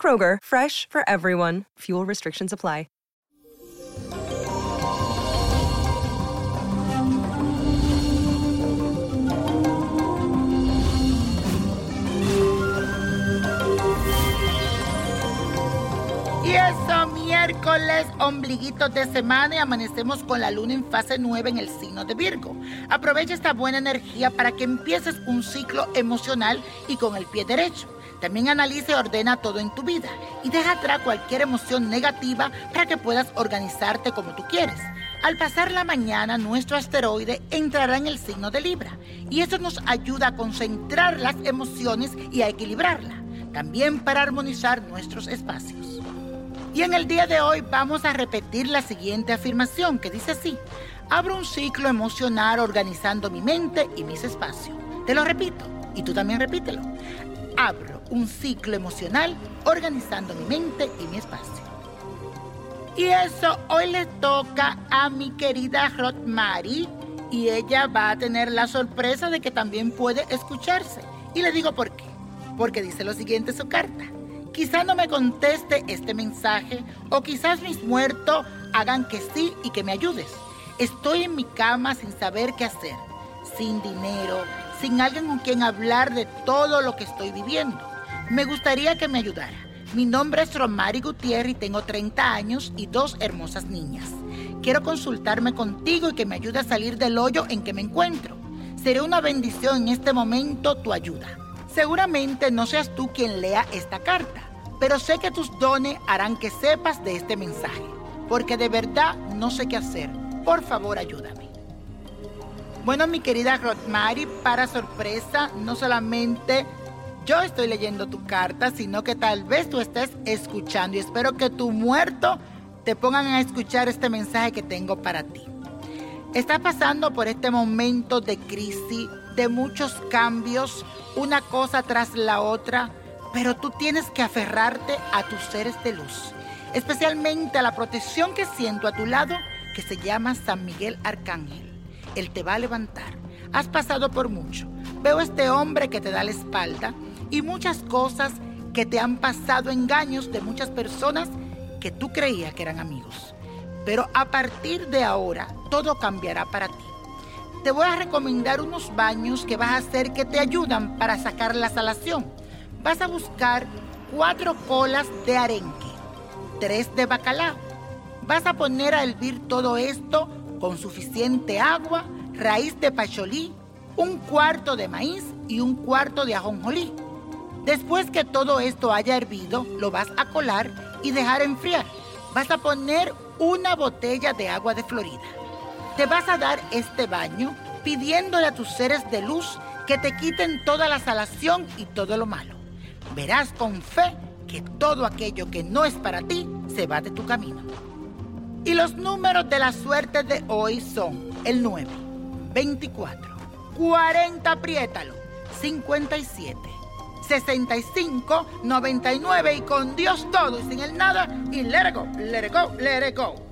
Kroger, fresh for everyone. Fuel restrictions apply. Y eso, miércoles, ombliguitos de semana y amanecemos con la luna en fase 9 en el signo de Virgo. Aprovecha esta buena energía para que empieces un ciclo emocional y con el pie derecho. También analiza y ordena todo en tu vida y deja atrás cualquier emoción negativa para que puedas organizarte como tú quieres. Al pasar la mañana, nuestro asteroide entrará en el signo de Libra y eso nos ayuda a concentrar las emociones y a equilibrarla, también para armonizar nuestros espacios. Y en el día de hoy vamos a repetir la siguiente afirmación que dice así, abro un ciclo emocional organizando mi mente y mis espacios. Te lo repito y tú también repítelo. Abro un ciclo emocional organizando mi mente y mi espacio. Y eso hoy le toca a mi querida Rotmari y ella va a tener la sorpresa de que también puede escucharse. Y le digo por qué. Porque dice lo siguiente su carta. Quizás no me conteste este mensaje o quizás mis muertos hagan que sí y que me ayudes. Estoy en mi cama sin saber qué hacer, sin dinero, sin alguien con quien hablar de todo lo que estoy viviendo. Me gustaría que me ayudara. Mi nombre es Romari Gutiérrez y tengo 30 años y dos hermosas niñas. Quiero consultarme contigo y que me ayude a salir del hoyo en que me encuentro. Sería una bendición en este momento tu ayuda. Seguramente no seas tú quien lea esta carta, pero sé que tus dones harán que sepas de este mensaje, porque de verdad no sé qué hacer. Por favor, ayúdame. Bueno, mi querida Rotmari, para sorpresa, no solamente yo estoy leyendo tu carta, sino que tal vez tú estés escuchando y espero que tu muerto te pongan a escuchar este mensaje que tengo para ti. Estás pasando por este momento de crisis, de muchos cambios, una cosa tras la otra, pero tú tienes que aferrarte a tus seres de luz, especialmente a la protección que siento a tu lado, que se llama San Miguel Arcángel. Él te va a levantar. Has pasado por mucho. Veo este hombre que te da la espalda y muchas cosas que te han pasado, engaños de muchas personas que tú creías que eran amigos. Pero a partir de ahora, todo cambiará para ti te voy a recomendar unos baños que vas a hacer que te ayudan para sacar la salación. Vas a buscar cuatro colas de arenque, tres de bacalao. Vas a poner a hervir todo esto con suficiente agua, raíz de pacholí, un cuarto de maíz y un cuarto de ajonjolí. Después que todo esto haya hervido, lo vas a colar y dejar enfriar. Vas a poner una botella de agua de Florida. Te vas a dar este baño pidiéndole a tus seres de luz que te quiten toda la salación y todo lo malo. Verás con fe que todo aquello que no es para ti se va de tu camino. Y los números de la suerte de hoy son el 9, 24, 40, apriétalo, 57, 65, 99 y con Dios todo y sin el nada y let it go, let it go, let it go.